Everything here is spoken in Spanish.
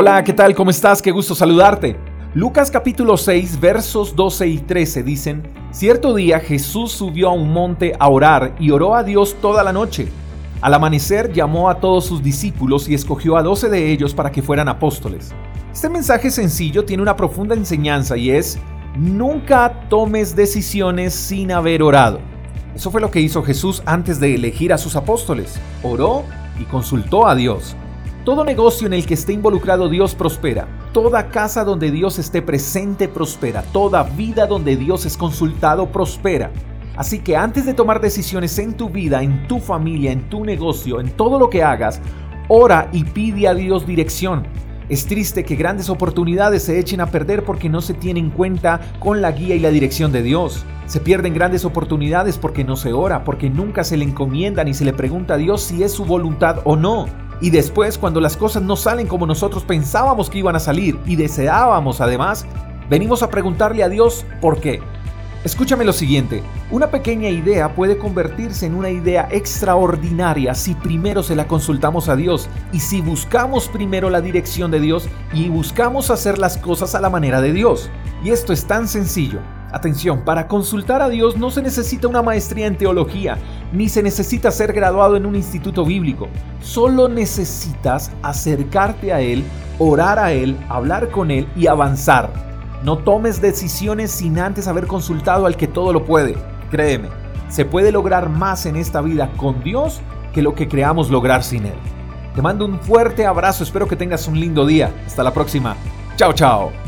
Hola, ¿qué tal? ¿Cómo estás? Qué gusto saludarte. Lucas capítulo 6 versos 12 y 13 dicen, Cierto día Jesús subió a un monte a orar y oró a Dios toda la noche. Al amanecer llamó a todos sus discípulos y escogió a doce de ellos para que fueran apóstoles. Este mensaje sencillo tiene una profunda enseñanza y es, nunca tomes decisiones sin haber orado. Eso fue lo que hizo Jesús antes de elegir a sus apóstoles. Oró y consultó a Dios. Todo negocio en el que esté involucrado Dios prospera. Toda casa donde Dios esté presente prospera. Toda vida donde Dios es consultado prospera. Así que antes de tomar decisiones en tu vida, en tu familia, en tu negocio, en todo lo que hagas, ora y pide a Dios dirección. Es triste que grandes oportunidades se echen a perder porque no se tienen en cuenta con la guía y la dirección de Dios. Se pierden grandes oportunidades porque no se ora, porque nunca se le encomienda ni se le pregunta a Dios si es su voluntad o no. Y después, cuando las cosas no salen como nosotros pensábamos que iban a salir y deseábamos además, venimos a preguntarle a Dios por qué. Escúchame lo siguiente, una pequeña idea puede convertirse en una idea extraordinaria si primero se la consultamos a Dios y si buscamos primero la dirección de Dios y buscamos hacer las cosas a la manera de Dios. Y esto es tan sencillo. Atención, para consultar a Dios no se necesita una maestría en teología, ni se necesita ser graduado en un instituto bíblico. Solo necesitas acercarte a Él, orar a Él, hablar con Él y avanzar. No tomes decisiones sin antes haber consultado al que todo lo puede. Créeme, se puede lograr más en esta vida con Dios que lo que creamos lograr sin Él. Te mando un fuerte abrazo, espero que tengas un lindo día. Hasta la próxima. Chao, chao.